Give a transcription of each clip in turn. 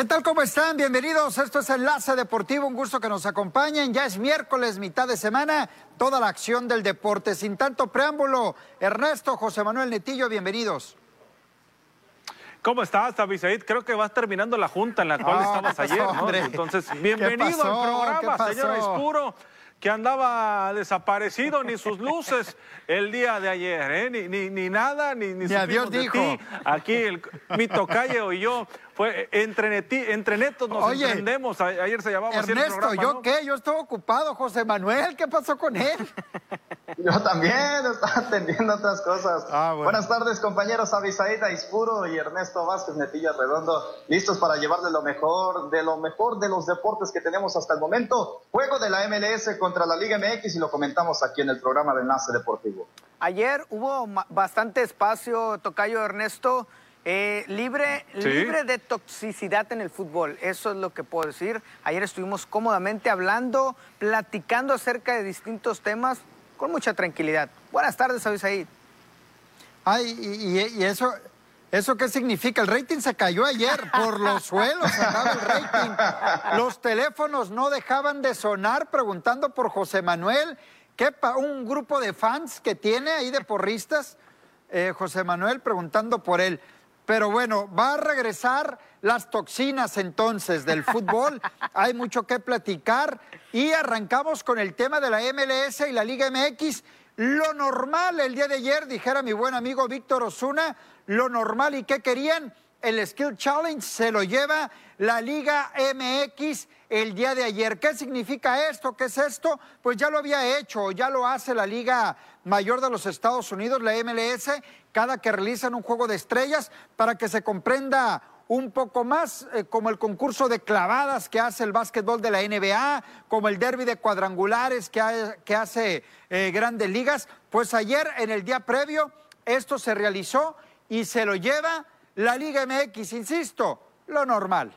¿Qué tal? ¿Cómo están? Bienvenidos. Esto es Enlace Deportivo. Un gusto que nos acompañen. Ya es miércoles, mitad de semana. Toda la acción del deporte. Sin tanto preámbulo, Ernesto, José Manuel Netillo, bienvenidos. ¿Cómo estás, Abisaid? Creo que vas terminando la junta en la cual estabas ayer, ¿no? Entonces, bienvenido al programa, señor Aispuro que andaba desaparecido, ni sus luces el día de ayer, ¿eh? ni, ni, ni nada, ni, ni, ni adiós dijo. Aquí el, mi tocayo y yo fue entre, entre netos nos Oye, entendemos. Ayer se llamaba Ernesto, así el programa, ¿yo ¿no? qué? Yo estuve ocupado. José Manuel, ¿qué pasó con él? Yo también estaba atendiendo otras cosas. Ah, bueno. Buenas tardes, compañeros Abisaída Ispuro y Ernesto Vázquez Netilla Redondo, listos para llevarle lo mejor, de lo mejor de los deportes que tenemos hasta el momento. Juego de la MLS contra la Liga MX y lo comentamos aquí en el programa de Enlace Deportivo. Ayer hubo bastante espacio, Tocayo Ernesto, eh, libre, Sí. libre de toxicidad en el fútbol. Eso es lo que puedo decir. Ayer estuvimos cómodamente hablando, platicando acerca de distintos temas con mucha tranquilidad. Buenas tardes, Abisaid. Ay, y, y- eso, ¿eso qué significa? El rating se cayó ayer por los suelos, el rating. Los teléfonos no dejaban de sonar preguntando por José Manuel. ¿Qué un grupo de fans que tiene ahí de porristas, eh, José Manuel preguntando por él. Pero bueno, va a regresar las toxinas entonces del fútbol. Hay mucho que platicar y arrancamos con el tema de la MLS y la Liga MX. Lo normal el día de ayer, dijera mi buen amigo Víctor Osuna, lo normal y qué querían. El Skill Challenge se lo lleva la Liga MX el día de ayer. ¿Qué significa esto? ¿Qué es esto? Pues ya lo había hecho, ya lo hace la Liga Mayor de los Estados Unidos, la MLS, cada que realizan un juego de estrellas para que se comprenda un poco más, eh, como el concurso de clavadas que hace el básquetbol de la NBA, como el derby de cuadrangulares que, ha- que hace eh, Grandes Ligas. Pues ayer, en el día previo, esto se realizó y se lo lleva la Liga MX, insisto, lo normal.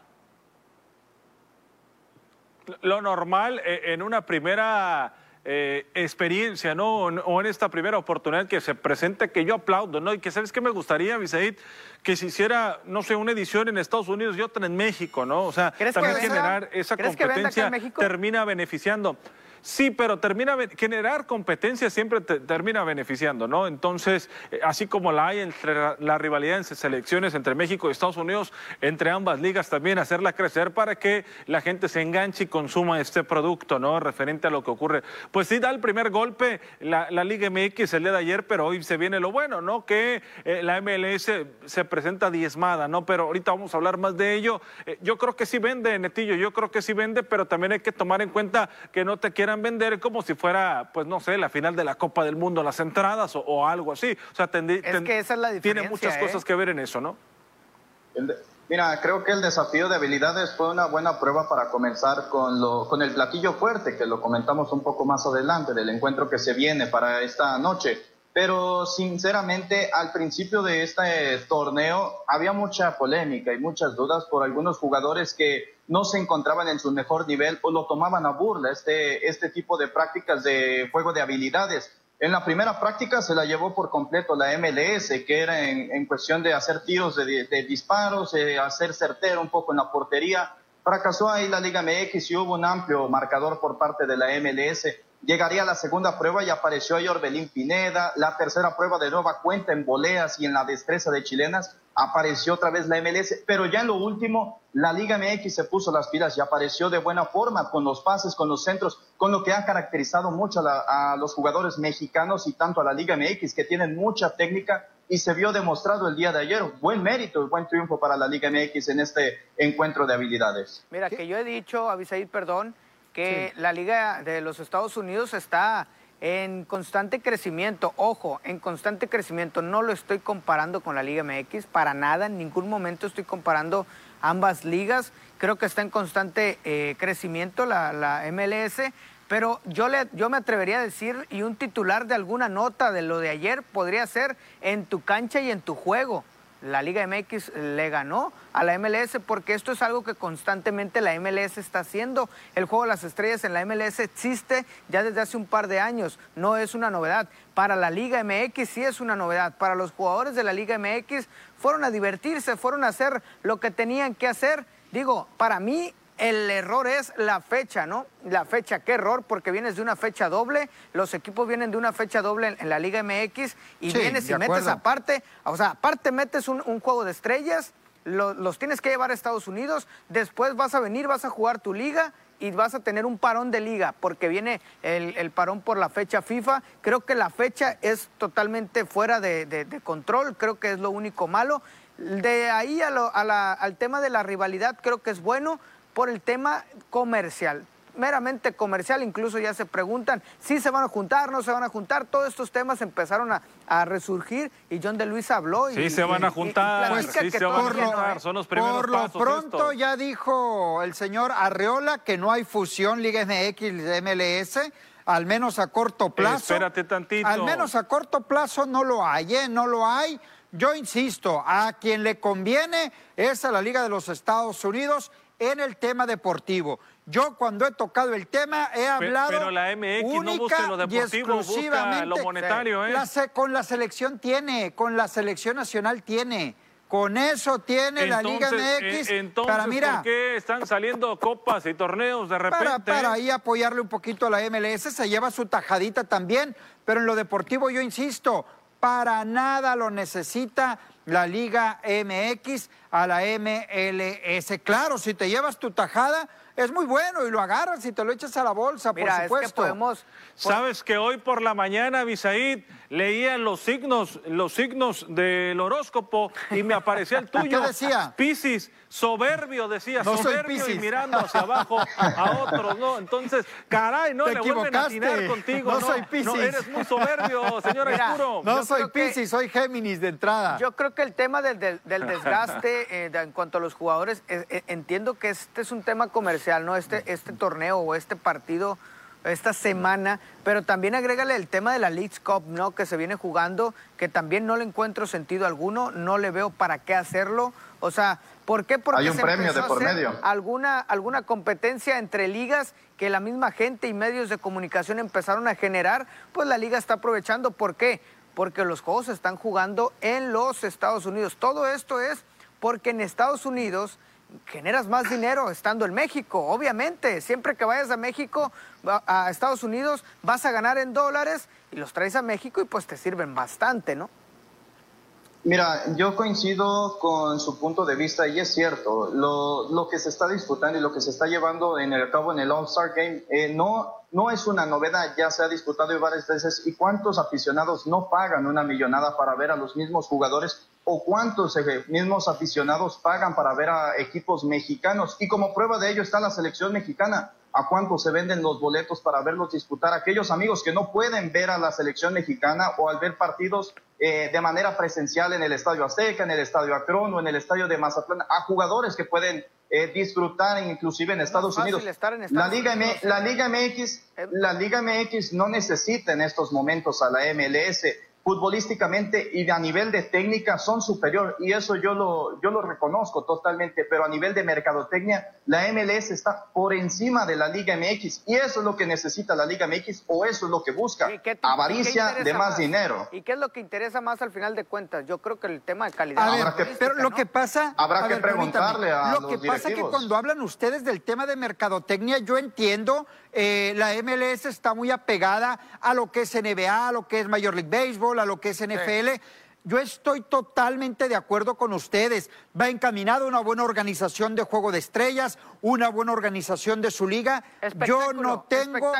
lo normal eh, en una primera eh, experiencia, ¿no? O en- O en esta primera oportunidad que se presente, que yo aplaudo, ¿no? Y que sabes que me gustaría, Bisaid, que se hiciera, no sé, una edición en Estados Unidos y otra en México, ¿no? O sea, ¿Crees que también generar esa ¿Crees que venda acá en competencia termina beneficiando. Sí, pero termina generar competencia siempre te- termina beneficiando, ¿no? Entonces, eh, así como la hay entre la, rivalidad en selecciones entre México y Estados Unidos, entre ambas ligas también hacerla crecer para que la gente se enganche y consuma este producto, ¿no? Referente a lo que ocurre. Pues sí, da el primer golpe la, la Liga MX el día de ayer, pero hoy se viene lo bueno, ¿no? Que eh, la MLS se presenta diezmada, ¿no? Pero ahorita vamos a hablar más de ello. Eh, yo creo que sí vende, Netillo, yo creo que sí vende, pero también hay que tomar en cuenta que no te quieran vender como si fuera, pues no sé, la final de la Copa del Mundo, las entradas o, o algo así. O sea, tendi- Es ten- que esa es la Tiene muchas ¿eh? cosas que ver en eso, ¿no? El Mira, creo que el desafío de habilidades fue una buena prueba para comenzar con, lo, con el platillo fuerte, que lo comentamos un poco más adelante, del encuentro que se viene para esta noche. Pero sinceramente, al principio de este torneo había mucha polémica y muchas dudas por algunos jugadores que no se encontraban en su mejor nivel o lo tomaban a burla, este, este tipo de prácticas de juego de habilidades. En la primera práctica se la llevó por completo la MLS, que era en, cuestión de hacer tiros de, de disparos, eh, hacer certero un poco en la portería. Fracasó ahí la Liga MX y hubo un amplio marcador por parte de la MLS. Llegaría la segunda prueba y apareció ahí Orbelín Pineda. La tercera prueba de nueva cuenta en voleas y en la destreza de chilenas. Apareció otra vez la MLS. Pero ya en lo último, la Liga MX se puso las pilas y apareció de buena forma con los pases, con los centros, con lo que ha caracterizado mucho a, la- a los jugadores mexicanos y tanto a la Liga MX, que tienen mucha técnica y se vio demostrado el día de ayer. Buen mérito, buen triunfo para la Liga MX en este encuentro de habilidades. Mira, que yo he dicho, Abisaid, perdón, que la Liga de los Estados Unidos está en constante crecimiento. Ojo, en constante crecimiento. No lo estoy comparando con la Liga MX, para nada. En ningún momento estoy comparando ambas ligas. Creo que está en constante eh, crecimiento la, la MLS. Pero yo, le, yo me atrevería a decir, y un titular de alguna nota de lo de ayer podría ser en tu cancha y en tu juego la Liga MX le ganó a la MLS porque esto es algo que constantemente la MLS está haciendo. El juego de las estrellas en la MLS existe ya desde hace un par de años, no es una novedad. Para la Liga MX sí es una novedad. Para los jugadores de la Liga MX fueron a divertirse, fueron a hacer lo que tenían que hacer Digo, para mí el error es la fecha, ¿no? La fecha, qué error, porque vienes de una fecha doble, los equipos vienen de una fecha doble en, la Liga MX y vienes y metes aparte, o sea, aparte metes un, juego de estrellas, los tienes que llevar a Estados Unidos, después vas a venir, vas a jugar tu liga y vas a tener un parón de liga porque viene el, parón por la fecha FIFA. Creo que la fecha es totalmente fuera de, control, creo que es lo único malo. De ahí al tema de la rivalidad creo que es bueno por el tema comercial meramente comercial, incluso ya se preguntan si se van a juntar, no se van a juntar, todos estos temas empezaron a, resurgir y John de Luis habló. Y, sí, se van a juntar, sí se van a juntar, son los primeros Por lo pronto ya dijo el señor Arreola que no hay fusión Liga MX MLS, al menos a corto plazo. espérate tantito. Al menos a corto plazo no lo hay, ¿eh? No lo hay. Yo insisto, a quien le conviene es a la Liga de los Estados Unidos en el tema deportivo. Yo cuando he tocado el tema he hablado pero, la MX no busca lo busca lo monetario, ¿eh? con la selección tiene, con la selección nacional tiene. Con eso tiene la Liga MX. Eh, entonces, para, mira, ¿por qué están saliendo copas y torneos de repente? Para, para ahí apoyarle un poquito a la MLS, se lleva su tajadita también, pero en lo deportivo yo insisto, para nada lo necesita la Liga MX a la MLS. Claro, si te llevas tu tajada, es muy bueno y lo agarras y te lo echas a la bolsa, por supuesto. Es que podemos... Sabes que hoy por la mañana, Bisaid, leía los signos, los signos del horóscopo y me aparecía el tuyo. ¿Qué decía? Piscis, soberbio, decía, soberbio y mirando hacia abajo a otros, ¿no? Entonces, caray, no le vuelven a atinar contigo. No, soy Piscis. No, eres muy soberbio, señor Arturo. No soy Piscis, soy Géminis de entrada. Yo creo que el tema del, del, desgaste eh, en cuanto a los jugadores, eh, eh, entiendo que este es un tema comercial, ¿no? Este, este torneo o este partido esta semana, pero también agrégale el tema de la League Cup, ¿no? Que se viene jugando, que también no le encuentro sentido alguno, no le veo para qué hacerlo. O sea, ¿por qué? Porque Hay un premio de por medio. Alguna, alguna competencia entre ligas que la misma gente y medios de comunicación empezaron a generar, pues la liga está aprovechando. ¿Por qué? Porque los juegos se están jugando en los Estados Unidos. Todo esto es porque en Estados Unidos generas más dinero estando en México, obviamente. Siempre que vayas a México, a Estados Unidos, vas a ganar en dólares y los traes a México y pues te sirven bastante, ¿no? Mira, yo coincido con su punto de vista y es cierto, lo, que se está disputando y lo que se está llevando en cabo en el All-Star Game eh, no, no es una novedad, ya se ha disputado varias veces y cuántos aficionados no pagan una millonada para ver a los mismos jugadores o cuántos eh, mismos aficionados pagan para ver a equipos mexicanos. Y como prueba de ello está la selección mexicana. A cuánto se venden los boletos para verlos disputar. Aquellos amigos que no pueden ver a la selección mexicana o al ver partidos eh, de manera presencial en el Estadio Azteca, en el Estadio Akron o en el Estadio de Mazatlán, a jugadores que pueden eh, disfrutar inclusive en Estados Unidos. la, Liga la, Liga MX, la Liga MX no necesita en estos momentos a la MLS futbolísticamente y a nivel de técnica son superior y eso yo lo, yo lo reconozco totalmente, pero a nivel de mercadotecnia la MLS está por encima de la Liga MX y eso es lo que necesita la Liga MX o eso es lo que busca, avaricia de más, dinero. ¿Y qué es lo que interesa más al final de cuentas? Yo creo que el tema de calidad. pero lo que pasa... Habrá que preguntarle a Lo que pasa es que cuando hablan ustedes del tema de mercadotecnia, yo entiendo, eh, la MLS está muy apegada a lo que es NBA, a lo que es Major League Baseball, a lo que es NFL. Yo estoy totalmente de acuerdo con ustedes. Va encaminado una buena organización de juego de estrellas, una buena organización de su liga. Yo no tengo,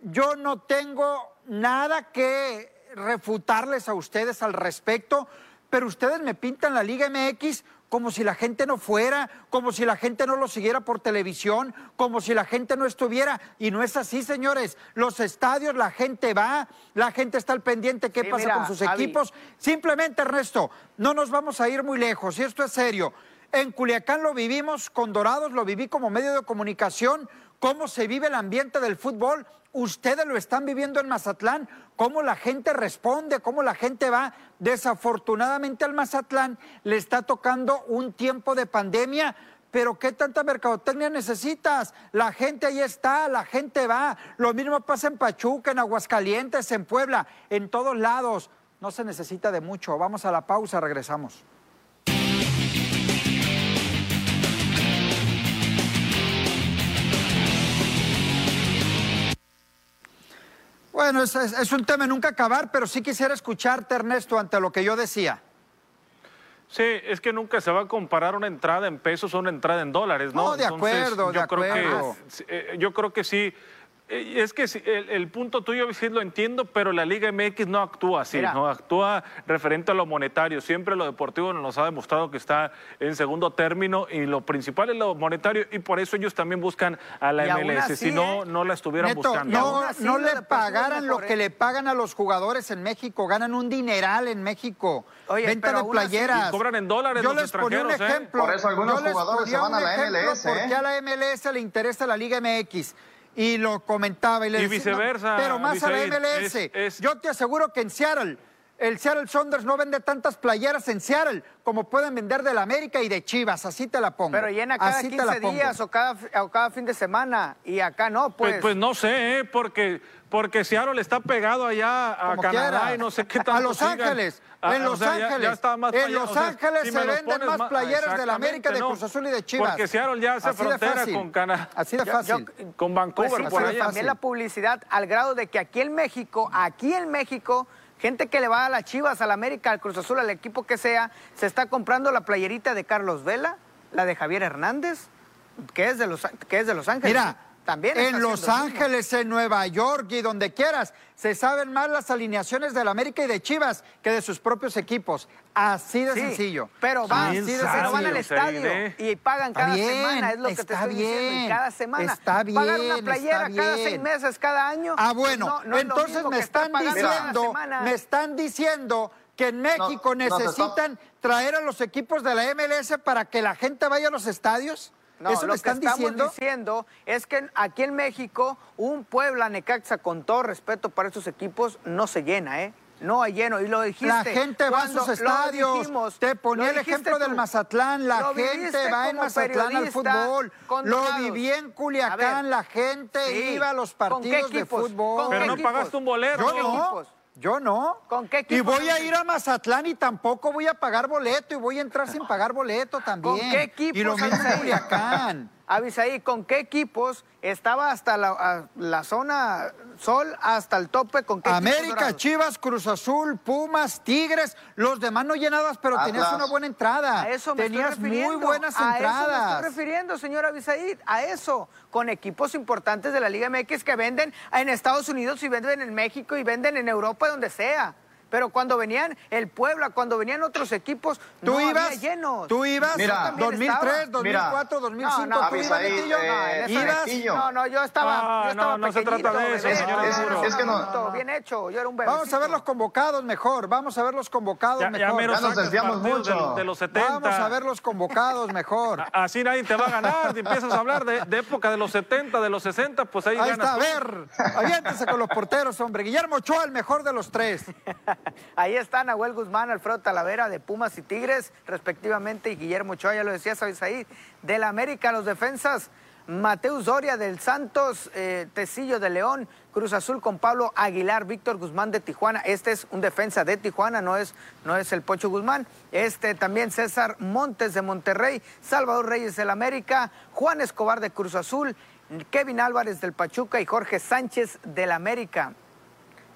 yo no tengo nada que refutarles a ustedes al respecto, pero ustedes me pintan la Liga MX como si la gente no fuera, como si la gente no lo siguiera por televisión, como si la gente no estuviera. Y no es así, señores. Los estadios, la gente va, la gente está al pendiente qué pasa con sus equipos. Simplemente, Ernesto, no nos vamos a ir muy lejos, y esto es serio. En Culiacán lo vivimos, con Dorados lo viví como medio de comunicación, cómo se vive el ambiente del fútbol. Ustedes lo están viviendo en Mazatlán, cómo la gente responde, cómo la gente va. Desafortunadamente al Mazatlán le está tocando un tiempo de pandemia, pero ¿qué tanta mercadotecnia necesitas? La gente ahí está, la gente va. Lo mismo pasa en Pachuca, en Aguascalientes, en Puebla, en todos lados. No se necesita de mucho. Vamos a la pausa, regresamos. Bueno, es, es- es un tema de nunca acabar, pero sí quisiera escucharte, Ernesto, ante lo que yo decía. Sí, es que nunca se va a comparar una entrada en pesos o una entrada en dólares, ¿no? No, de acuerdo, yo creo acuerdo. Que, eh, yo creo que sí. Eh, Es que sí, el, el punto tuyo sí lo entiendo, pero la Liga MX no actúa así, Mira. ¿no? Actúa referente a lo monetario. Siempre lo deportivo nos ha demostrado que está en segundo término y lo principal es lo monetario y por eso ellos también buscan a la Y MLS. así, si no, ¿eh? no la estuvieran Neto, buscando. no, le pagaran lo que le pagan a los jugadores en México. Ganan un dineral en México. Oye, Venta pero de playeras. Y cobran en dólares yo los les ponía un extranjeros, ¿eh? ejemplo. Por eso algunos Yo les jugadores se van un a la ejemplo MLS, ¿Por qué ¿eh? a la MLS le interesa la Liga MX? Y lo comentaba y le Y decía, no, viceversa, pero más a la MLS. es- es- Yo te aseguro que en Seattle, el Seattle Saunders no vende tantas playeras en Seattle como pueden vender de la América y de Chivas. Así te la pongo. Pero llena cada Así te la 15 pongo. días o cada, o cada fin de semana. Y acá no, pues. Pues, pues no sé, ¿eh? porque, porque Seattle está pegado allá a Como Canadá quiera. y no sé qué A tanto Los sigan. Ángeles. En Los Ángeles. en. Los Ángeles se venden más playeras de la América, de Cruz Azul y de Chivas. Porque Seattle ya hace frontera con Canadá. Así de fácil. Con Vancouver, Pues por allá. también la publicidad al grado de que aquí en México, aquí en México, gente que le va a las Chivas, a la América, al Cruz Azul, al equipo que sea, se está comprando la playerita de Carlos Vela, la de Javier Hernández, que es de Los, que es de los Ángeles. Mira, también en Los. Ángeles, en Nueva York y donde quieras, se saben más las alineaciones de la América y de Chivas que de sus propios equipos. Así de Sí, sencillo. Pero van, Así ¿Quién de van al estadio eh? y pagan Está cada bien, semana, es lo que te está estoy diciendo, y bien, cada semana. está Pagar una bien, playera cada bien. seis meses, cada año. Ah, bueno, no- no entonces me están diciendo, me están diciendo que en México No, no te necesitan traer a los equipos de la MLS para que la gente vaya a los estadios. No, ¿Eso lo están que estamos diciendo? diciendo es que aquí en México un Puebla Necaxa, con todo respeto para estos equipos, no se llena, ¿eh? No hay lleno. Y lo dijiste. La gente va a sus estadios. dijimos, Te ponía el ejemplo tú. del Mazatlán. La gente va en Mazatlán al fútbol. Lo viví en Culiacán. ver, La gente sí. iba a los ¿Con qué partidos de fútbol. ¿Con Pero no equipos? pagaste un bolero. Yo ¿Con qué no. Yo no. ¿Con qué Y equipos voy a ir a Mazatlán y tampoco voy a pagar boleto y voy a entrar sin pagar boleto también. ¿Con qué equipos? Y lo mismo en? Culiacán. Avisaí, ¿con qué equipos estaba hasta la, a- la zona sol, hasta el tope? ¿Con qué equipos América? Chivas, Cruz Azul, Pumas, Tigres, los demás no llenabas, pero tenías Atlas. una buena entrada. A eso me tenías estoy refiriendo. muy buenas A entradas. eso me estoy refiriendo, señor Abisaid. A eso. Con equipos importantes de la Liga MX que venden en Estados Unidos y venden en México y venden en Europa, donde sea. Pero cuando venían el Puebla, cuando venían otros equipos, ¿Tú no ibas? había llenos. ¿Tú ibas? Mira, Yo también 2003, estaba. 2004, 2005. No, no, ¿Tú ibas, Abisaí, Netillo? eh, No. No, no, yo estaba, Ah, yo estaba no, no se trata de eso, bebé. señor Es que no- no, Bien hecho, yo era un Vamos a ver los convocados mejor. Vamos a ver los convocados Ya, mejor. mero Ya nos sacas desviamos partidos mucho. De, de los 70. Vamos a ver los convocados mejor. Así nadie te va a ganar. Si empiezas a hablar de, de época de los 70, de los 60, pues ahí, Ahí ganas está, a ver. Aviéntense con los porteros, hombre. Guillermo Ochoa, el mejor de los tres. Ahí están Nahuel Guzmán, Alfredo Talavera de Pumas y Tigres, respectivamente, y Guillermo Ochoa, ya lo decía ahí, del América, los defensas, Mateus Doria del Santos, eh, Tecillo de León, Cruz Azul con Pablo Aguilar, Víctor Guzmán de Tijuana. Este es un defensa de Tijuana, no es, no es el Pocho Guzmán. Este también César Montes de Monterrey, Salvador Reyes del América, Juan Escobar de Cruz Azul, Kevin Álvarez del Pachuca y Jorge Sánchez del América.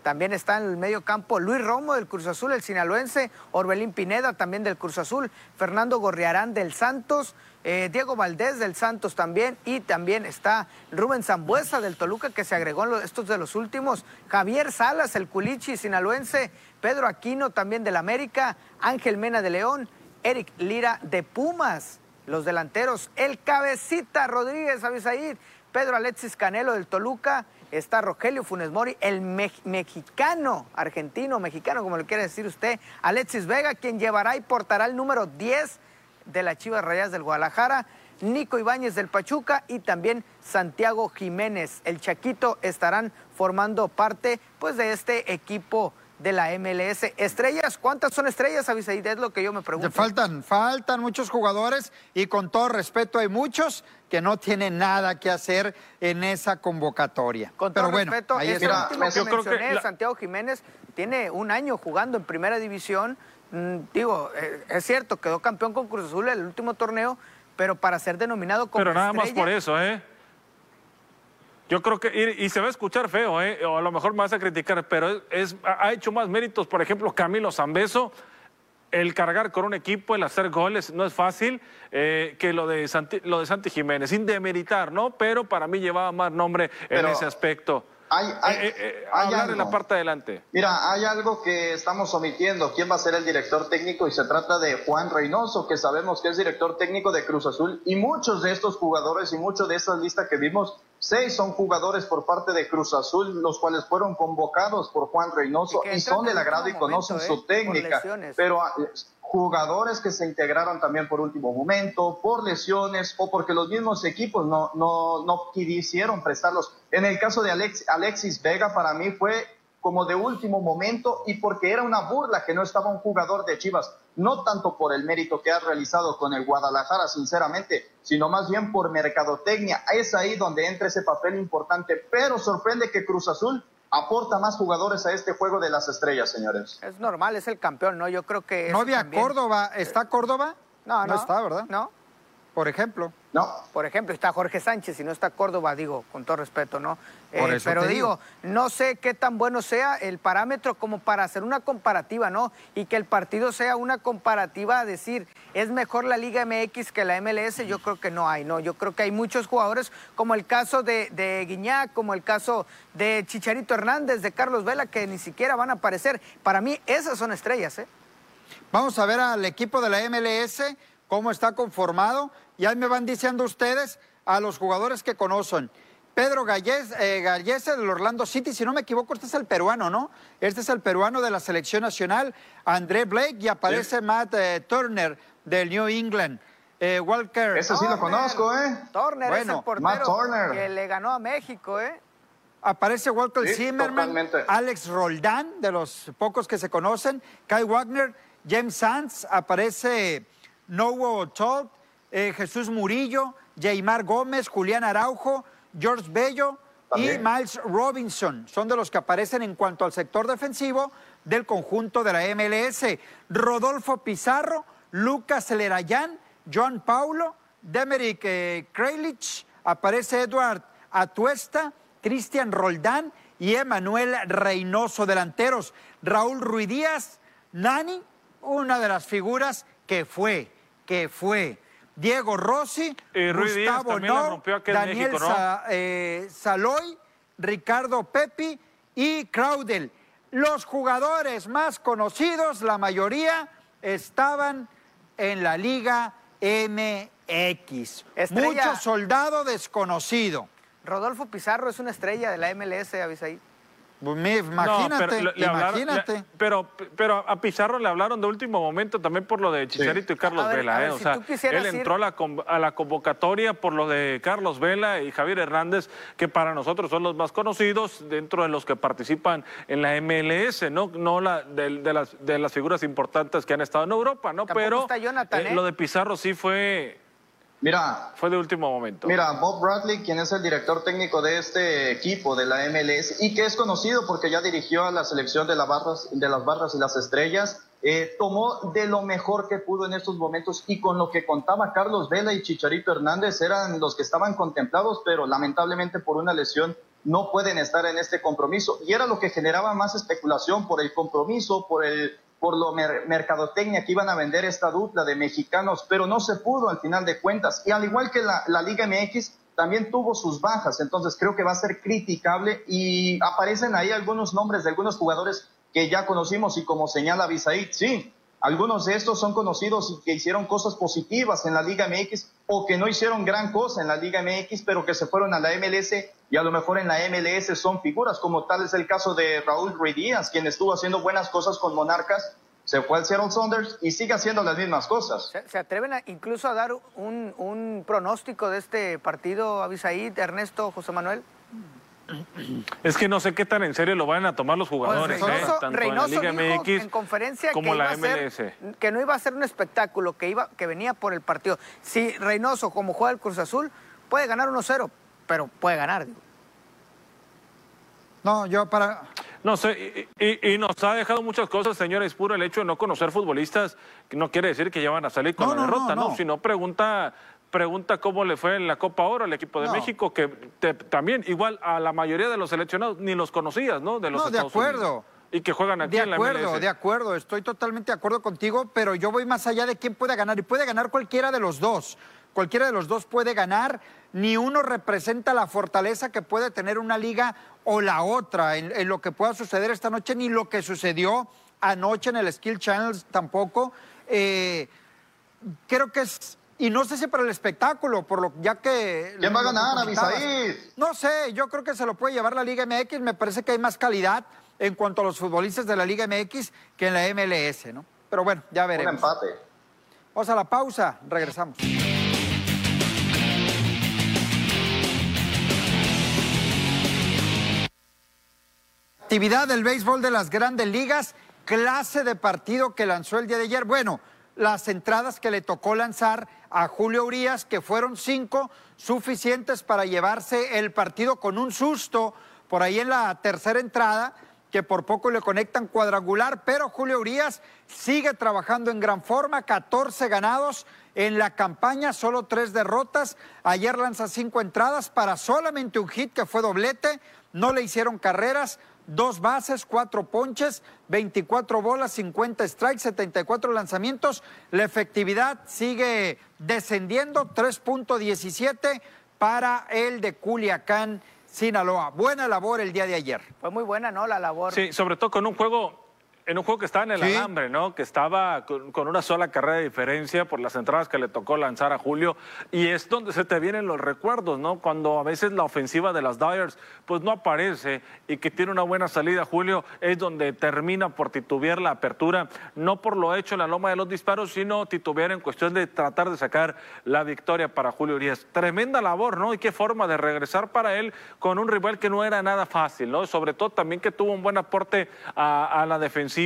También está en el medio campo Luis Romo del Cruz Azul, el sinaloense, Orbelín Pineda también del Cruz Azul, Fernando Gorriarán del Santos, eh, Diego Valdés del Santos también, y también está Rubén Zambuesa del Toluca que se agregó en estos de los últimos, Javier Salas, el Culichi sinaloense, Pedro Aquino también del América, Ángel Mena de León, Eric Lira de Pumas, los delanteros, el Cabecita Rodríguez Abisaid, Pedro Alexis Canelo del Toluca, está Rogelio Funes Mori, el mex- mexicano, argentino, mexicano, como le quiere decir usted, Alexis Vega, quien llevará y portará el número 10 de las Chivas Rayas del Guadalajara, Nico Ibáñez del Pachuca y también Santiago Jiménez. El Chaquito estarán formando parte pues de este equipo de la MLS. Estrellas, ¿cuántas son estrellas, Abisaid? Es lo que yo me pregunto. faltan, faltan muchos jugadores y con todo respeto hay muchos que no tienen nada que hacer en esa convocatoria. Con Pero todo bueno, respeto, ahí está. Mira, último que mencioné, la- Santiago Jiménez, tiene un año jugando en primera división. Mm, digo, eh, es cierto, quedó campeón con Cruz Azul en el último torneo, pero para ser denominado como Pero nada más estrella, por eso, ¿eh? Yo creo que, y, se va a escuchar feo, ¿eh? o a lo mejor me vas a criticar, pero es, ha hecho más méritos, por ejemplo, Camilo Zambeso, el cargar con un equipo, el hacer goles, no es fácil, eh, que lo de, Santi, lo de Santi Jiménez, sin demeritar, ¿no? Pero para mí llevaba más nombre en ese aspecto. Hay, eh, eh, hablar en la parte adelante. Mira, hay algo que estamos omitiendo. ¿Quién va a ser el director técnico? Y se trata de Juan Reynoso, que sabemos que es director técnico de Cruz Azul. Y muchos de estos jugadores y muchos de estas listas que vimos, seis son jugadores por parte de Cruz Azul, los cuales fueron convocados por Juan Reynoso y, son del agrado y conocen su técnica. Pero ah, jugadores que se integraron también por último momento, por lesiones o porque los mismos equipos no, no, no quisieron prestarlos. En el caso de Alexis Vega, para mí fue como de último momento y porque era una burla que no estaba un jugador de Chivas, no tanto por el mérito que ha realizado con el Guadalajara, sinceramente, sino más bien por mercadotecnia. Es ahí donde entra ese papel importante, pero sorprende que Cruz Azul aporta más jugadores a este juego de las estrellas, señores. Es normal, es el campeón, ¿no? Yo creo que... No había Córdoba, ¿está Córdoba? No, no. No está, ¿verdad? No. Por ejemplo. No. Por ejemplo, está Jorge Sánchez y no está Córdoba, digo, con todo respeto, ¿no? Eh, pero digo, no sé qué tan bueno sea el parámetro como para hacer una comparativa, ¿no? Y que el partido sea una comparativa a decir, ¿es mejor la Liga MX que la MLS? Yo creo que no hay, ¿no? Yo creo que hay muchos jugadores, como el caso de, de Guiñac, como el caso de Chicharito Hernández, de Carlos Vela, que ni siquiera van a aparecer. Para mí, esas son estrellas, ¿eh? Vamos a ver al equipo de la MLS cómo está conformado. Y ahí me van diciendo ustedes a los jugadores que conocen. Pedro Gallese, eh, del Orlando City, si no me equivoco, este es el peruano, ¿no? Este es el peruano de la selección nacional, André Blake, y aparece Matt eh, Turner del New England. Eh, Walker. Ese sí lo conozco, ¿eh? Turner bueno, es el portero que le ganó a México, ¿eh? Aparece Walter Zimmerman, Alex Roldán, de los pocos que se conocen, Kai Wagner, James Sands, aparece Nowo Todd, eh, Jesús Murillo, Jaymar Gómez, Julián Araujo, George Bello y Miles Robinson. Son de los que aparecen en cuanto al sector defensivo del conjunto de la MLS. Rodolfo Pizarro, Lucas Lerayán, Joan Paulo, Demerick eh, aparece Edward Atuesta, Cristian Roldán y Emanuel Reynoso, delanteros. Raúl Ruidíaz, Nani, una de las figuras que fue que fue Diego Rossi, Gustavo Nor, Daniel eh, Saloy, Ricardo Pepi y Craudel. Los jugadores más conocidos, la mayoría, estaban en la Liga MX. Mucho soldado desconocido. Rodolfo Pizarro es una estrella de la MLS, Avisaí. Pues imagínate, pero, imagínate. pero, pero a Pizarro le hablaron de último momento también por lo de Chicharito y Carlos Vela. ¿eh? o sea, él entró a la, a la, convocatoria por lo de Carlos Vela y Javier Hernández, que para nosotros son los más conocidos dentro de los que participan en la MLS, no, no la, de, las, de las figuras importantes que han estado en Europa, ¿no? pero eh, ¿eh? lo de Pizarro sí fue Mira, fue de último momento. Mira, Bob Bradley, quien es el director técnico de este equipo de la MLS y que es conocido porque ya dirigió a la selección de, las barras, de las barras y las estrellas, eh, tomó de lo mejor que pudo en estos momentos y con lo que contaba Carlos Vela y Chicharito Hernández eran los que estaban contemplados, pero lamentablemente por una lesión no pueden estar en este compromiso. Y era lo que generaba más especulación por el compromiso, por el por lo mercadotecnia que iban a vender esta dupla de mexicanos, pero no se pudo al final de cuentas. Y al igual que la, Liga MX, también tuvo sus bajas, entonces creo que va a ser criticable y aparecen ahí algunos nombres de algunos jugadores que ya conocimos y como señala Bisaid, sí, algunos de estos son conocidos y que hicieron cosas positivas en la Liga MX o que no hicieron gran cosa en la Liga MX, pero que se fueron a la MLS y a lo mejor en la MLS son figuras, como tal es el caso de Raúl Ruiz quien estuvo haciendo buenas cosas con Monarcas, se fue al Seattle Saunders y sigue haciendo las mismas cosas. ¿Se, atreven incluso a dar un, un, pronóstico de este partido, Abisaid, Ernesto, José Manuel? Es que no sé qué tan en serio lo van a tomar los pues jugadores, ¿eh? tanto en la Liga MX en conferencia como que la MLS. que no iba a ser un espectáculo, que, iba, que venía por el partido. Si Reynoso, como juega el Cruz Azul, puede ganar 1-0, pero puede ganar. No, yo para... No sé, y, nos ha dejado muchas cosas, señores, puro el hecho de no conocer futbolistas, no quiere decir que ya van a salir con la derrota, no, Sino pregunta Pregunta cómo le fue en la Copa Oro al equipo de No. México, que te- también, igual a la mayoría de los seleccionados ni los conocías, ¿no? De los No, de acuerdo. Unidos. Y que juegan aquí De en la acuerdo, MLS. de acuerdo, estoy totalmente de acuerdo contigo, pero yo voy más allá de quién puede ganar y puede ganar cualquiera de los dos. Cualquiera de los dos puede ganar, ni uno representa la fortaleza que puede tener una liga o la otra en, en lo que pueda suceder esta noche, ni lo que sucedió anoche en el Skill Channel tampoco. Eh, creo que es, y no sé si para el espectáculo, por lo ya que... ¿Quién va a ganar. Abisaid? No sé, yo creo que se lo puede llevar la Liga MX. Me parece que hay más calidad en cuanto a los futbolistas de la Liga MX que en la MLS, ¿no? Pero bueno, ya Un veremos. empate. Vamos a la pausa, regresamos. Actividad del béisbol de las grandes ligas, clase de partido que lanzó el día de ayer. Bueno, las entradas que le tocó lanzar a Julio Urias, que fueron cinco, suficientes para llevarse el partido con un susto por ahí en la tercera entrada, que por poco le conectan cuadrangular, pero Julio Urias sigue trabajando en gran forma, 14 ganados en la campaña, solo tres derrotas. Ayer lanza cinco entradas para solamente un hit que fue doblete, no le hicieron carreras, dos bases, cuatro ponches, 24 bolas, 50 strikes, 74 lanzamientos. La efectividad sigue descendiendo, 3.17 para el de Culiacán, Sinaloa. Buena labor el día de ayer. Fue muy buena, ¿no? La labor. Sí, sobre todo con un juego, en un juego que estaba en el Sí. alambre, ¿no? Que estaba con, con una sola carrera de diferencia por las entradas que le tocó lanzar a Julio. Y es donde se te vienen los recuerdos, ¿no? Cuando a veces la ofensiva de las Dyers, pues no aparece y que tiene una buena salida Julio, es donde termina por titubear la apertura, no por lo hecho en la loma de los disparos, sino titubear en cuestión de tratar de sacar la victoria para Julio Urias. Tremenda labor, ¿no? Y qué forma de regresar para él con un rival que no era nada fácil, ¿no? Sobre todo también que tuvo un buen aporte a, a la defensiva,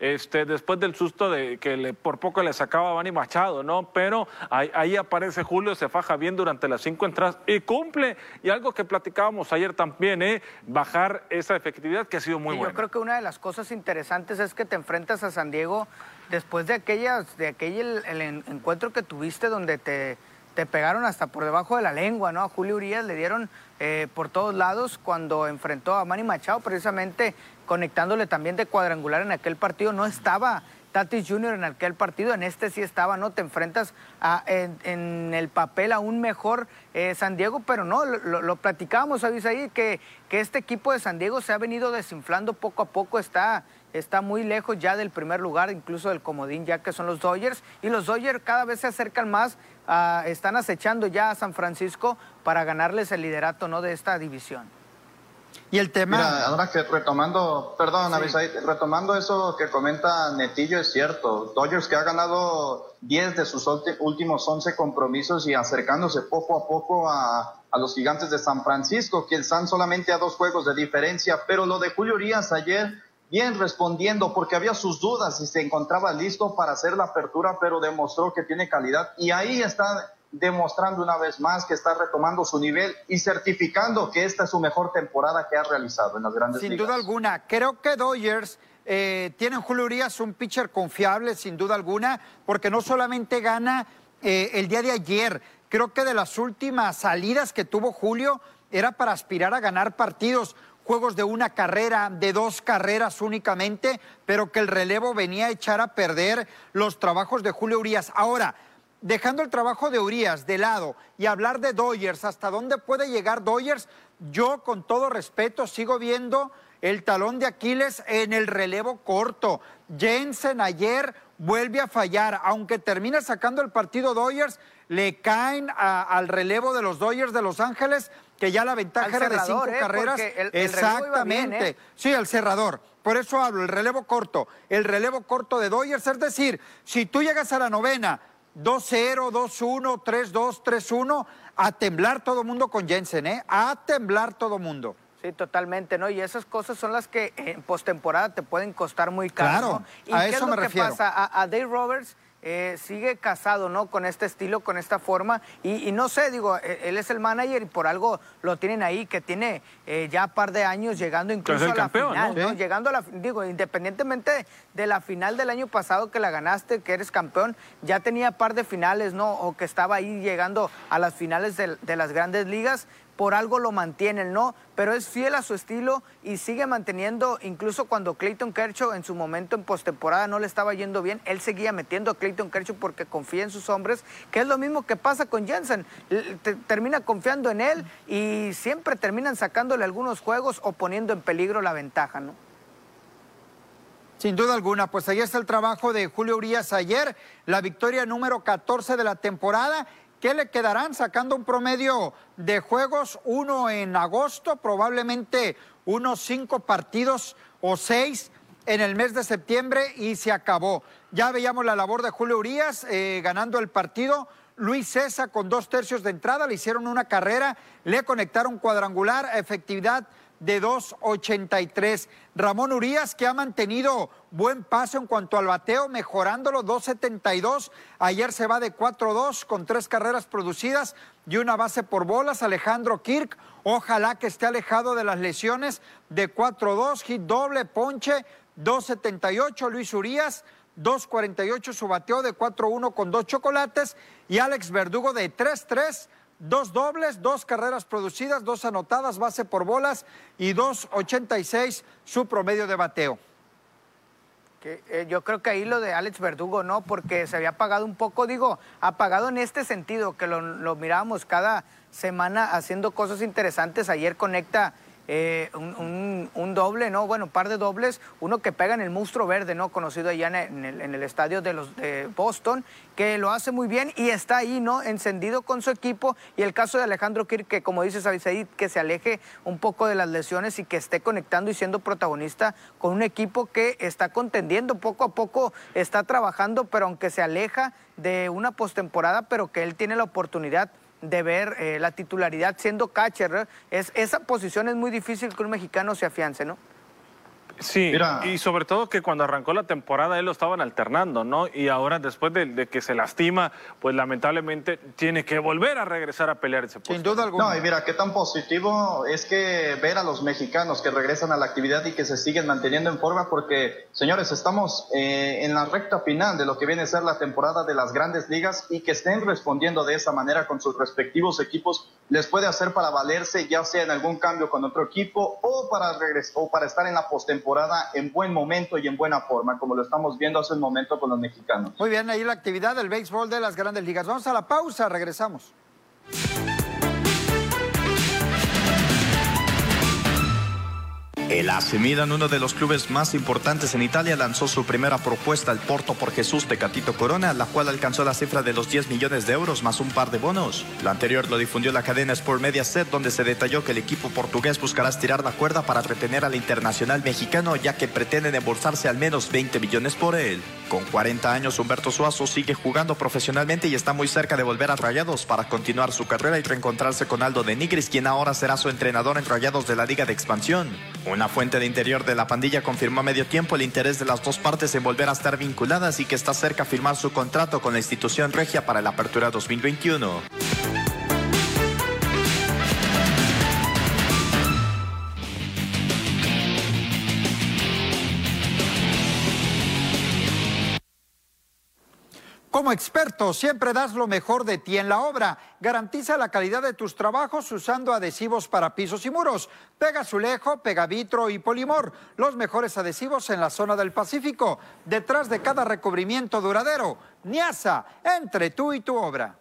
este, después del susto de que le, por poco le sacaba a Manny Machado, ¿no? Pero ahí, ahí aparece Julio, se faja bien durante las cinco entradas y cumple. Y algo que platicábamos ayer también, ¿eh? Bajar esa efectividad que ha sido muy Y buena. Yo creo que una de las cosas interesantes es que te enfrentas a San Diego después de aquellas, de aquel el, el en- encuentro que tuviste donde te, te pegaron hasta por debajo de la lengua, ¿no? A Julio Urias le dieron eh, por todos lados cuando enfrentó a Manny Machado, precisamente conectándole también de cuadrangular en aquel partido. No estaba Tatis Jr. en aquel partido, en este sí estaba, ¿no? Te enfrentas en, el papel a un mejor eh, San Diego, pero no, lo platicábamos, ¿sabes ahí? Que, que este equipo de San Diego se ha venido desinflando poco a poco, está, está muy lejos ya del primer lugar, incluso del comodín, ya que son los Dodgers, y los Dodgers cada vez se acercan más, ah, están acechando ya a San Francisco para ganarles el liderato, ¿no? De esta división. Y el tema... Mira, ahora que retomando, perdón, Sí. Abisaid, retomando eso que comenta Netillo, es cierto. Dodgers que ha ganado 10 de sus últimos 11 compromisos y acercándose poco a poco a, a los gigantes de San Francisco, que están solamente a dos juegos de diferencia. Pero lo de Julio Urias ayer, bien respondiendo, porque había sus dudas y se encontraba listo para hacer la apertura, pero demostró que tiene calidad. Y ahí está demostrando una vez más que está retomando su nivel y certificando que esta es su mejor temporada que ha realizado en las grandes Sin ligas. duda alguna. Creo que Dodgers eh, tienen Julio Urias un pitcher confiable, sin duda alguna, porque no solamente gana eh, el día de ayer, creo que de las últimas salidas que tuvo Julio era para aspirar a ganar partidos, juegos de una carrera, de dos carreras únicamente, pero que el relevo venía a echar a perder los trabajos de Julio Urias. Ahora, dejando el trabajo de Urias de lado y hablar de Dodgers, hasta dónde puede llegar Dodgers, yo con todo respeto sigo viendo el talón de Aquiles en el relevo corto. Jensen ayer vuelve a fallar, aunque termina sacando el partido Dodgers, le caen a- al relevo de los Dodgers de Los Ángeles, que ya la ventaja Al era de cinco ¿eh? carreras. El bien, Exactamente. ¿eh? Sí, el cerrador. Por eso hablo, el relevo corto. El relevo corto de Dodgers, es decir, si tú llegas a la novena, 2-0, 2-1, 3-2, 3-1, a temblar todo mundo con Jensen, ¿eh? A temblar todo mundo. Sí, totalmente, ¿no? Y esas cosas son las que en postemporada te pueden costar muy caro. Claro, ¿no? ¿Y a qué eso es lo me que refiero. pasa? A, a Dave Roberts eh, sigue casado, ¿no? Con este estilo, con esta forma. Y, no sé, digo, e, él es el manager y por algo lo tienen ahí, que tiene eh, ya un par de años llegando incluso a la final, ¿no? Llegando a la, digo, independientemente de la final del año pasado que la ganaste, que eres campeón, ya tenía par de finales, ¿no? O que estaba ahí llegando a las finales de las grandes ligas por algo lo mantienen, ¿no? Pero es fiel a su estilo y sigue manteniendo, incluso cuando Clayton Kershaw en su momento en postemporada no le estaba yendo bien, él seguía metiendo a Clayton Kershaw porque confía en sus hombres, que es lo mismo que pasa con Jensen. Termina confiando en él y siempre terminan sacándole algunos juegos o poniendo en peligro la ventaja, ¿no? Sin duda alguna, pues ahí está el trabajo de Julio Urias ayer, la victoria número 14 de la temporada ¿Qué le quedarán? Sacando un promedio de juegos, uno en agosto, probablemente unos cinco partidos o seis en el mes de septiembre y se acabó. Ya veíamos la labor de Julio Urias eh, ganando el partido. Luis César con dos tercios de entrada, le hicieron una carrera, le conectaron cuadrangular, efectividad de 2.83. Ramón Urias, que ha mantenido buen paso en cuanto al bateo, mejorándolo 2.72. Ayer se va de 4-2 con tres carreras producidas y una base por bolas. Alejandro Kirk, ojalá que esté alejado de las lesiones de 4-2, hit doble, ponche, 2.78. Luis Urias. 2.48 su bateo de 4-1 con dos chocolates y Alex Verdugo de 3-3 dos dobles, dos carreras producidas, dos anotadas, base por bolas y 2.86 su promedio de bateo. Eh, yo creo que ahí lo de Alex Verdugo, ¿no? Porque se había apagado un poco, digo, apagado en este sentido, que lo, lo mirábamos cada semana haciendo cosas interesantes. Ayer conecta eh, un, doble, ¿no? Bueno, un par de dobles, uno que pega en el monstruo verde, ¿no? Conocido allá en el, estadio de los de Boston, que lo hace muy bien y está ahí, ¿no? Encendido con su equipo. Y el caso de Alejandro Kirk, que como dice Sabisaid, que se aleje un poco de las lesiones y que esté conectando y siendo protagonista con un equipo que está contendiendo poco a poco, está trabajando, pero aunque se aleja de una postemporada, pero que él tiene la oportunidad de ver eh, la titularidad siendo catcher. Es, esa posición es muy difícil que un mexicano se afiance, ¿no? Sí, y sobre todo que cuando arrancó la temporada él lo estaban alternando, ¿no? Y ahora después de, que se lastima, pues lamentablemente tiene que volver a regresar a pelear ese puesto. Sin duda alguna. No, y mira, qué tan positivo es que ver a los mexicanos que regresan a la actividad y que se siguen manteniendo en forma, porque, señores, estamos eh, en la recta final de lo que viene a ser la temporada de las grandes ligas y que estén respondiendo de esa manera con sus respectivos equipos les puede hacer para valerse, ya sea en algún cambio con otro equipo o para, regresar, o para estar en la postemporada temporada en buen momento y en buena forma, como lo estamos viendo hace un momento con los mexicanos. Muy bien, ahí la actividad del béisbol de las grandes ligas. Vamos a la pausa, regresamos. El AC uno de los clubes más importantes en Italia, lanzó su primera propuesta al Porto por Jesús de Catito Corona, la cual alcanzó la cifra de los 10 millones de euros más un par de bonos. Lo anterior lo difundió la cadena Sport Mediaset, donde se detalló que el equipo portugués buscará estirar la cuerda para retener al internacional mexicano, ya que pretenden embolsarse al menos 20 millones por él. Con 40 años, Humberto Suazo sigue jugando profesionalmente y está muy cerca de volver a Rayados para continuar su carrera y reencontrarse con Aldo de Nigris, quien ahora será su entrenador en Rayados de la Liga de Expansión. Una fuente de interior de la pandilla confirmó a medio tiempo el interés de las dos partes en volver a estar vinculadas y que está cerca a firmar su contrato con la institución regia para la apertura 2021. Como experto, siempre das lo mejor de ti en la obra. Garantiza la calidad de tus trabajos usando adhesivos para pisos y muros. Pega Azulejo, Pegavitro y Polimor, los mejores adhesivos en la zona del Pacífico. Detrás de cada recubrimiento duradero, Niasa, entre tú y tu obra.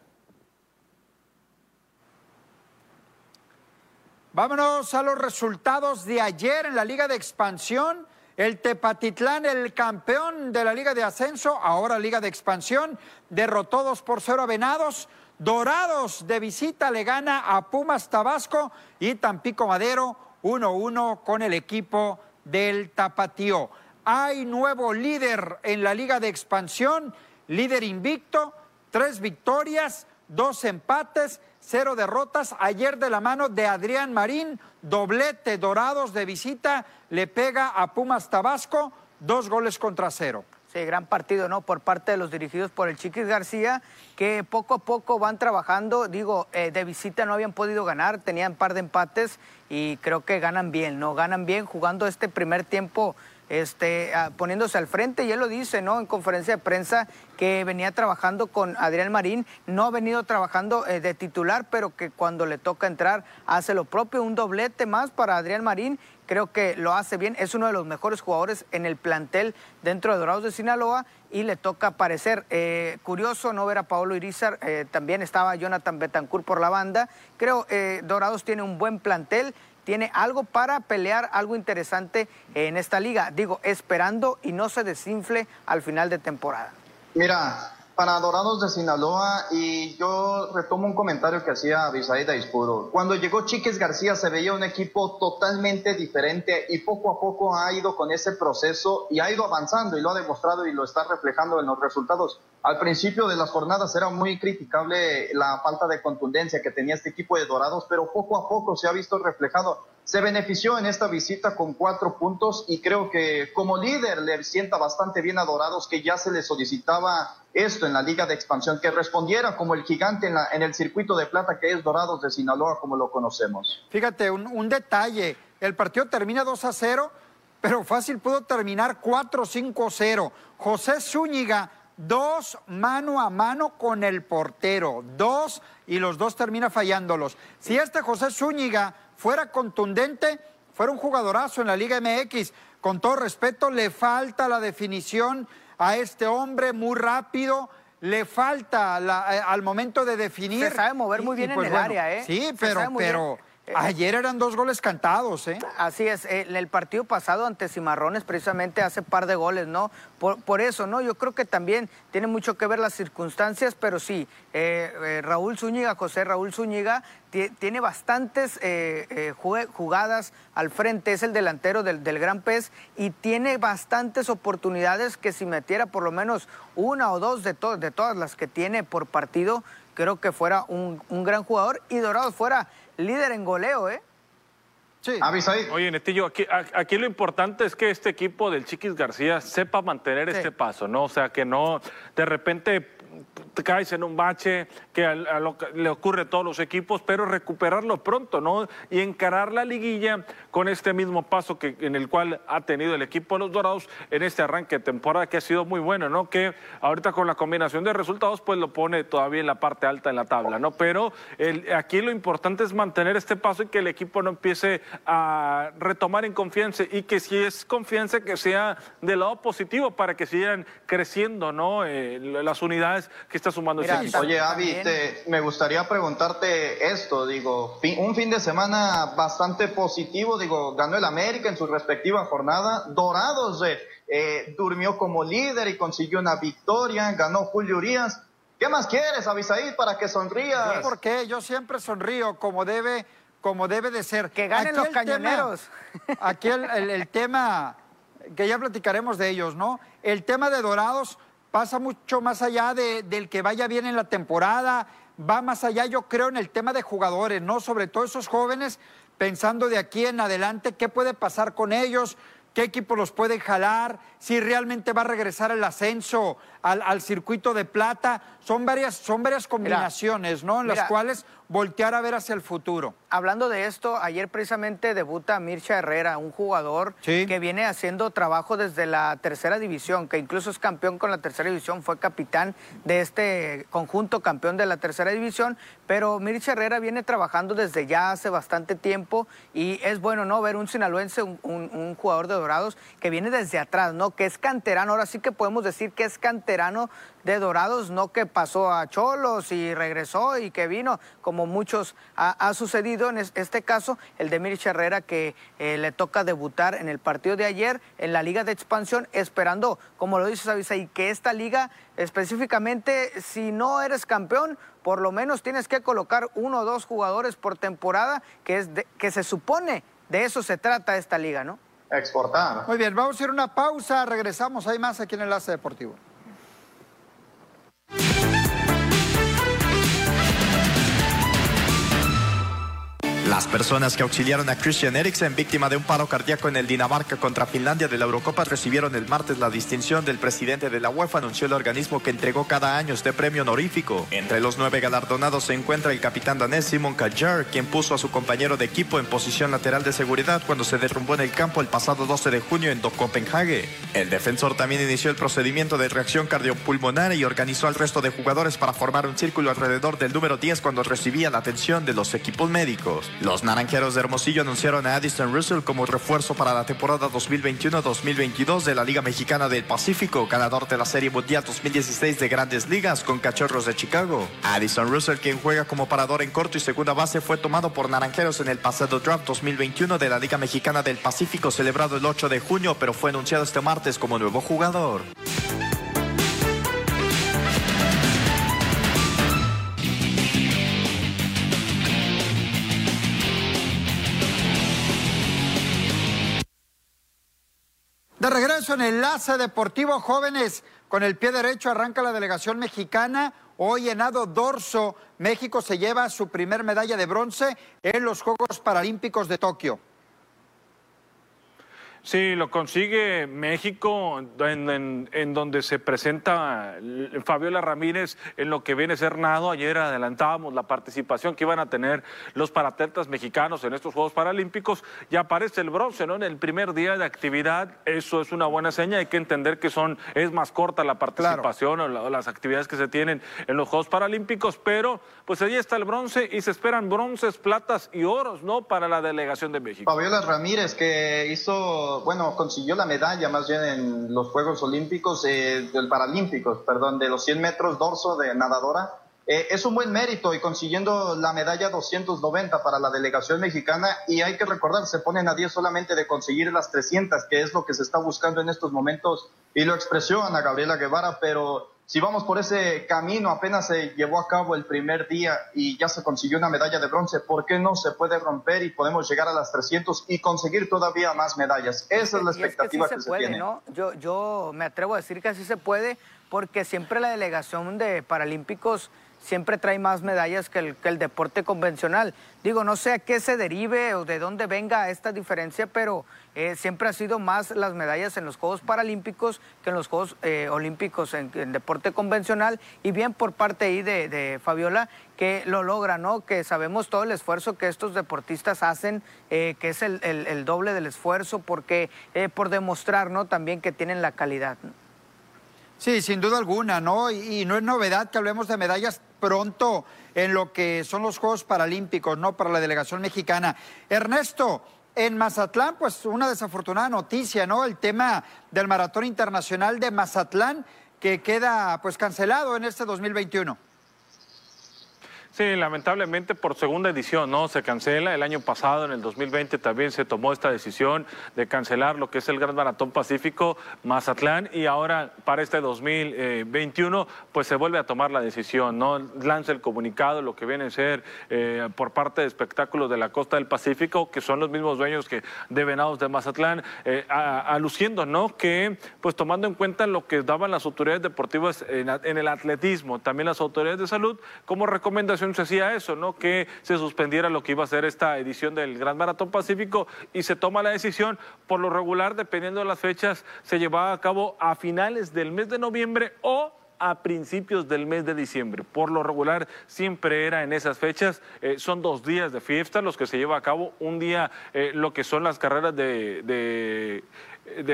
Vámonos a los resultados de ayer en la Liga de Expansión. El Tepatitlán, el campeón de la Liga de Ascenso, ahora Liga de Expansión, derrotó 2 por 0 a Venados. Dorados de visita le gana a Pumas Tabasco y Tampico Madero 1-1 con el equipo del Tapatío. Hay nuevo líder en la Liga de Expansión, líder invicto, tres victorias, dos empates, cero derrotas. Ayer de la mano de Adrián Marín, doblete Dorados de visita, le pega a Pumas Tabasco, dos goles contra cero. Sí, gran partido, ¿no? Por parte de los dirigidos por el Chiquis García, que poco a poco van trabajando. Digo, eh, de visita no habían podido ganar, tenían un par de empates y creo que ganan bien, ¿no? Ganan bien jugando este primer tiempo este, ah, poniéndose al frente, y él lo dice, ¿no? En conferencia de prensa que venía trabajando con Adrián Marín, no ha venido trabajando eh, de titular, pero que cuando le toca entrar hace lo propio, un doblete más para Adrián Marín, creo que lo hace bien, es uno de los mejores jugadores en el plantel dentro de Dorados de Sinaloa y le toca aparecer. Eh, curioso no ver a Paolo Irizar, eh, también estaba Jonathan Betancourt por la banda, creo Dorados tiene un buen plantel, tiene algo para pelear, algo interesante en esta liga. Digo, esperando y no se desinfle al final de temporada. Mira, para Dorados de Sinaloa, y yo retomo un comentario que hacía Bisaida Ispuro. Cuando llegó Chiques García se veía un equipo totalmente diferente y poco a poco ha ido con ese proceso y ha ido avanzando y lo ha demostrado y lo está reflejando en los resultados. Al principio de las jornadas era muy criticable la falta de contundencia que tenía este equipo de Dorados, pero poco a poco se ha visto reflejado. Se benefició en esta visita con cuatro puntos y creo que como líder le sienta bastante bien a Dorados que ya se le solicitaba esto en la Liga de Expansión, que respondiera como el gigante en, la, en el circuito de plata que es Dorados de Sinaloa como lo conocemos. Fíjate, un, un detalle, el partido termina 2 a 0, pero fácil pudo terminar 4-5-0. José Zúñiga, dos mano a mano con el portero, dos y los dos termina fallándolos. Si este José Zúñiga fuera contundente, fuera un jugadorazo en la Liga MX, con todo respeto, le falta la definición a este hombre muy rápido, le falta eh, al momento de definir. Se sabe mover muy bien en pues el área, ¿eh? Sí, pero, pero ayer eran dos goles cantados, ¿eh? Así es, en el partido pasado ante Cimarrones precisamente hace par de goles, ¿no? Por, eso, ¿no? Yo creo que también tiene mucho que ver las circunstancias, pero sí, eh, Raúl Zúñiga, José Raúl Zúñiga, tiene bastantes jugadas al frente, es el delantero del, Gran Pez y tiene bastantes oportunidades que si metiera por lo menos una o dos de, de todas las que tiene por partido, creo que fuera un, un gran jugador y Dorado fuera líder en goleo, ¿eh? Sí. Oye, Netillo, aquí, aquí, lo importante es que este equipo del Chiquis García sepa mantener este paso, ¿no? O sea, que no de repente te caes en un bache que le ocurre a todos los equipos, pero recuperarlo pronto, ¿no? Y encarar la liguilla con este mismo paso que, en el cual ha tenido el equipo de los Dorados en este arranque de temporada que ha sido muy bueno, ¿no? Que ahorita con la combinación de resultados pues lo pone todavía en la parte alta de la tabla, ¿no? Pero aquí lo importante es mantener este paso y que el equipo no empiece a retomar en confianza y que si es confianza que sea del lado positivo para que sigan creciendo, ¿no? Eh, las unidades que está sumando ese equipo. Oye, Avi, me gustaría preguntarte esto, digo, un fin de semana bastante positivo, digo, ganó el América en su respectiva jornada, Dorados eh, eh, durmió como líder y consiguió una victoria, ganó Julio Urias. ¿Qué más quieres, Avisaí, para que sonrías? ¿Por qué? Yo siempre sonrío como debe, como debe de ser. Que ganen los cañoneros. aquí el tema, que ya platicaremos de ellos, ¿no? El tema de Dorados pasa mucho más allá de, del que vaya bien en la temporada, va más allá, yo creo, en el tema de jugadores, ¿no? Sobre todo esos jóvenes, pensando de aquí en adelante qué puede pasar con ellos, qué equipo los puede jalar, si realmente va a regresar el ascenso al, circuito de plata. Son varias, son varias combinaciones, ¿no? En las cuales voltear a ver hacia el futuro. Hablando de esto, ayer precisamente debuta Mircha Herrera, un jugador que viene haciendo trabajo desde la tercera división, que incluso es campeón con la tercera división, fue capitán de este conjunto campeón de la tercera división, pero Mircha Herrera viene trabajando desde ya hace bastante tiempo y es bueno, ¿no? Ver un sinaloense, un, un jugador de Dorados que viene desde atrás, ¿no? Que es canterano, ahora sí que podemos decir que es canterano de Dorados, no que pasó a Cholos y regresó y que vino, como muchos ha, sucedido en este caso, el de Mirich Herrera que eh, le toca debutar en el partido de ayer en la Liga de Expansión, esperando, como lo dice Avisa, y que esta liga específicamente, si no eres campeón, por lo menos tienes que colocar uno o dos jugadores por temporada, que, es que se supone de eso se trata esta liga, ¿no? Exportar. Muy bien, vamos a ir a una pausa, regresamos, hay más aquí en Enlace Deportivo. Las personas que auxiliaron a Christian Eriksen, víctima de un paro cardíaco en el Dinamarca contra Finlandia de la Eurocopa, recibieron el martes la distinción del presidente de la UEFA, anunció el organismo que entregó cada año este premio honorífico. Entre los nueve galardonados se encuentra el capitán danés Simon Kjaer, quien puso a su compañero de equipo en posición lateral de seguridad cuando se derrumbó en el campo el pasado 12 de junio en Copenhague. El defensor también inició el procedimiento de reacción cardiopulmonar y organizó al resto de jugadores para formar un círculo alrededor del número 10 cuando recibía la atención de los equipos médicos. Los naranjeros de Hermosillo anunciaron a Addison Russell como refuerzo para la temporada 2021-2022 de la Liga Mexicana del Pacífico, ganador de la Serie Mundial 2016 de Grandes Ligas con Cachorros de Chicago. Addison Russell, quien juega como parador en corto y segunda base, fue tomado por naranjeros en el pasado draft 2021 de la Liga Mexicana del Pacífico celebrado el 8 de junio, pero fue anunciado este martes como nuevo jugador. Regreso en Enlace Deportivo Jóvenes, con el pie derecho arranca la delegación mexicana. Hoy en Ado Dorso, México se lleva su primer medalla de bronce en los Juegos Paralímpicos de Tokio. Sí, lo consigue México, en, donde se presenta Fabiola Ramírez en lo que viene a ser nado. Ayer adelantábamos la participación que iban a tener los paratletas mexicanos en estos Juegos Paralímpicos y aparece el bronce, ¿no? En el primer día de actividad, eso es una buena seña. Hay que entender que son es más corta la participación o, las actividades que se tienen en los Juegos Paralímpicos, pero pues ahí está el bronce y se esperan bronces, platas y oros, ¿no? Para la delegación de México. Fabiola Ramírez que hizo bueno, consiguió la medalla más bien en los Juegos Olímpicos, eh, del Paralímpicos, perdón, de los 100 metros dorso de nadadora. Eh, es un buen mérito y consiguiendo la medalla 290 para la delegación mexicana y hay que recordar, se ponen a 10 solamente de conseguir las 300, que es lo que se está buscando en estos momentos y lo expresó Ana Gabriela Guevara, pero si vamos por ese camino, apenas se llevó a cabo el primer día y ya se consiguió una medalla de bronce, ¿por qué no se puede romper y podemos llegar a las 300 y conseguir todavía más medallas? Esa es la expectativa que, se, tiene. ¿no? Yo, yo me atrevo a decir que así se puede porque siempre la delegación de Paralímpicos siempre trae más medallas que el, que el, deporte convencional. Digo, no sé a qué se derive o de dónde venga esta diferencia, pero eh, siempre ha sido más las medallas en los Juegos Paralímpicos que en los Juegos eh, Olímpicos en, deporte convencional. Y bien por parte ahí de, Fabiola que lo logra, ¿no? Que sabemos todo el esfuerzo que estos deportistas hacen, eh, que es el, doble del esfuerzo, porque por demostrar, ¿no? También que tienen la calidad. Sí, sin duda alguna, ¿no? Y, no es novedad que hablemos de medallas pronto en lo que son los Juegos Paralímpicos, ¿no? Para la delegación mexicana. Ernesto, en Mazatlán, pues una desafortunada noticia, ¿no? El tema del Maratón Internacional de Mazatlán que queda pues cancelado en este 2021. Sí, lamentablemente por segunda edición, ¿no? Se cancela. El año pasado, en el 2020, también se tomó esta decisión de cancelar lo que es el Gran Maratón Pacífico Mazatlán y ahora para este 2021, pues se vuelve a tomar la decisión, ¿no? Lanza el comunicado, lo que viene a ser eh, por parte de espectáculos de la costa del Pacífico, que son los mismos dueños que de Venados de Mazatlán, eh, aluciendo, ¿no? Que, pues tomando en cuenta lo que daban las autoridades deportivas en, en el atletismo, también las autoridades de salud, como recomendación se hacía eso, ¿no? Que se suspendiera lo que iba a ser esta edición del Gran Maratón Pacífico y se toma la decisión, por lo regular, dependiendo de las fechas, se llevaba a cabo a finales del mes de noviembre o a principios del mes de diciembre. Por lo regular siempre era en esas fechas. Eh, son dos días de fiesta los que se lleva a cabo. Un día eh, lo que son las carreras de de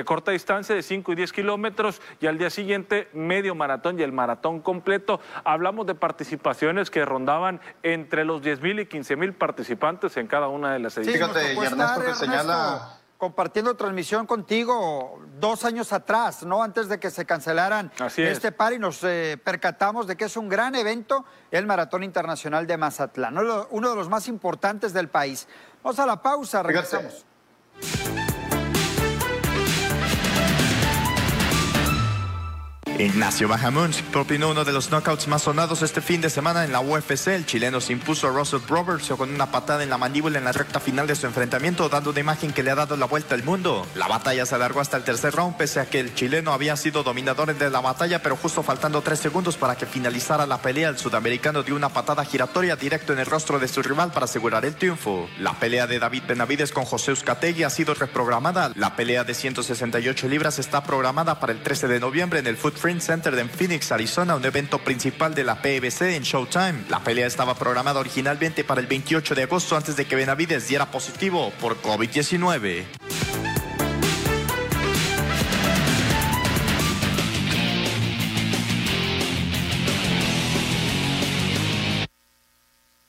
corta distancia de 5 y 10 kilómetros y al día siguiente medio maratón y el maratón completo. Hablamos de participaciones que rondaban entre los 10 mil y 15 mil participantes en cada una de las ediciones. Fíjate, y Ernesto que señala compartiendo transmisión contigo dos años atrás, ¿no? Antes de que se cancelaran este par y nos eh, percatamos de que es un gran evento el Maratón Internacional de Mazatlán, uno de los más importantes del país. Vamos a la pausa, regresamos. Ignacio Bahamonds propinó uno de los knockouts más sonados este fin de semana en la UFC. El chileno se impuso a Russell Roberts con una patada en la mandíbula en la recta final de su enfrentamiento, dando una imagen que le ha dado la vuelta al mundo. La batalla se alargó hasta el tercer round, pese a que el chileno había sido dominador de la batalla, pero justo faltando tres segundos para que finalizara la pelea, el sudamericano dio una patada giratoria directo en el rostro de su rival para asegurar el triunfo. La pelea de David Benavides con José Uzcategui ha sido reprogramada. La pelea de 168 libras está programada para el 13 de noviembre en el Center en Phoenix, Arizona, un evento principal de la PBC en Showtime. La pelea estaba programada originalmente para el 28 de agosto antes de que Benavides diera positivo por COVID-19.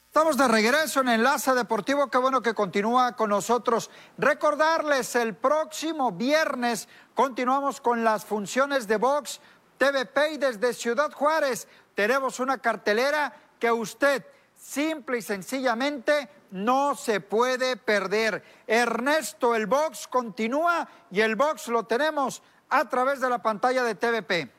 Estamos de regreso en Enlace Deportivo, qué bueno que continúa con nosotros. Recordarles, el próximo viernes continuamos con las funciones de box TVP y desde Ciudad Juárez tenemos una cartelera que usted simple y sencillamente no se puede perder. Ernesto, el box continúa y el box lo tenemos a través de la pantalla de TVP.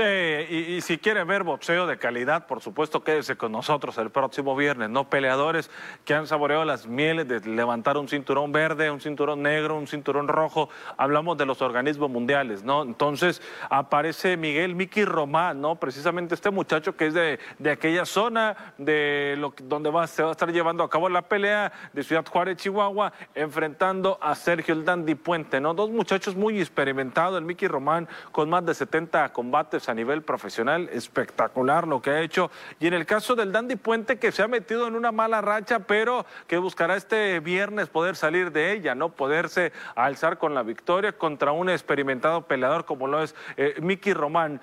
Sí, y, si quiere ver boxeo de calidad, por supuesto, quédese con nosotros el próximo viernes, ¿no? Peleadores que han saboreado las mieles de levantar un cinturón verde, un cinturón negro, un cinturón rojo. Hablamos de los organismos mundiales, ¿no? Entonces aparece Miguel Miki Román, ¿no? Precisamente este muchacho que es de, de aquella zona de lo, donde va, se va a estar llevando a cabo la pelea de Ciudad Juárez, Chihuahua, enfrentando a Sergio el Dandy Puente, ¿no? Dos muchachos muy experimentados, el Miki Román con más de 70 combates a nivel profesional, espectacular lo que ha hecho. Y en el caso del Dandy Puente, que se ha metido en una mala racha, pero que buscará este viernes poder salir de ella, ¿no? Poderse alzar con la victoria contra un experimentado peleador como lo es eh, Miki Román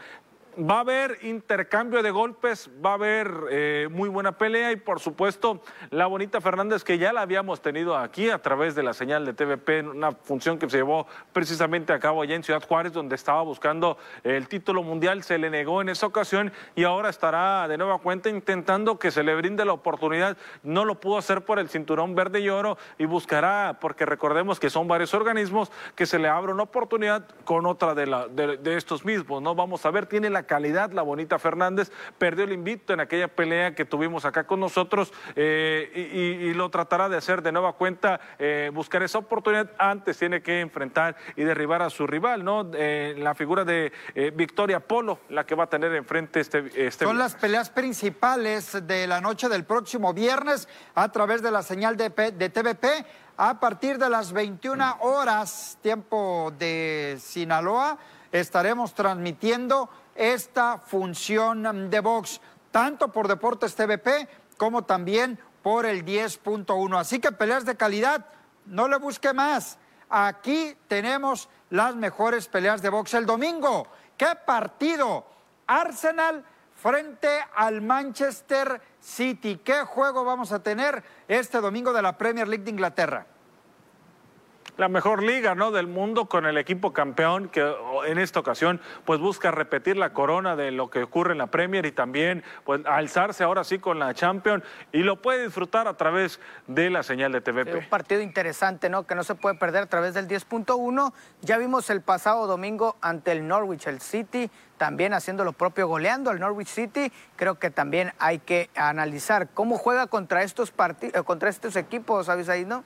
va a haber intercambio de golpes, va a haber eh, muy buena pelea y por supuesto la bonita Fernández que ya la habíamos tenido aquí a través de la señal de TVP, en una función que se llevó precisamente a cabo allá en Ciudad Juárez donde estaba buscando el título mundial, se le negó en esa ocasión y ahora estará de nueva cuenta intentando que se le brinde la oportunidad, no lo pudo hacer por el cinturón verde y oro y buscará, porque recordemos que son varios organismos, que se le abra una oportunidad con otra de, la, de, de estos mismos, ¿no? Vamos a ver, tiene la calidad, la bonita Fernández, perdió el invito en aquella pelea que tuvimos acá con nosotros eh, y, lo tratará de hacer de nueva cuenta, eh, buscar esa oportunidad, antes tiene que enfrentar y derribar a su rival, ¿no? Eh, la figura de Victoria Polo, la que va a tener enfrente este, este... Son las peleas principales de la noche del próximo viernes a través de la señal de, de TVP a partir de las 21 horas, tiempo de Sinaloa, estaremos transmitiendo esta función de box, tanto por Deportes TVP como también por el 10.1. Así que peleas de calidad, no le busque más. Aquí tenemos las mejores peleas de box el domingo. ¿Qué partido? Arsenal frente al Manchester City. ¿Qué juego vamos a tener este domingo de la Premier League de Inglaterra? La mejor liga ¿no? del mundo con el equipo campeón que en esta ocasión pues busca repetir la corona de lo que ocurre en la Premier y también pues alzarse ahora sí con la Champions y lo puede disfrutar a través de la señal de TVP. un partido interesante, ¿no? Que no se puede perder a través del 10.1. Ya vimos el pasado domingo ante el Norwich, el City, también haciendo lo propio, goleando al Norwich City. Creo que también hay que analizar cómo juega contra estos, eh, contra estos equipos, ¿sabes ahí, no?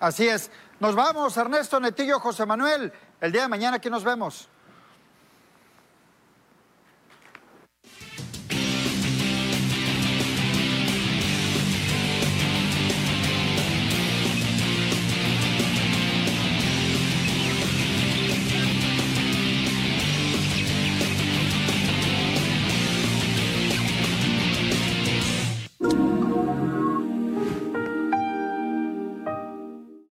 Así es. Nos vamos, Ernesto Netillo, José Manuel. El día de mañana aquí nos vemos.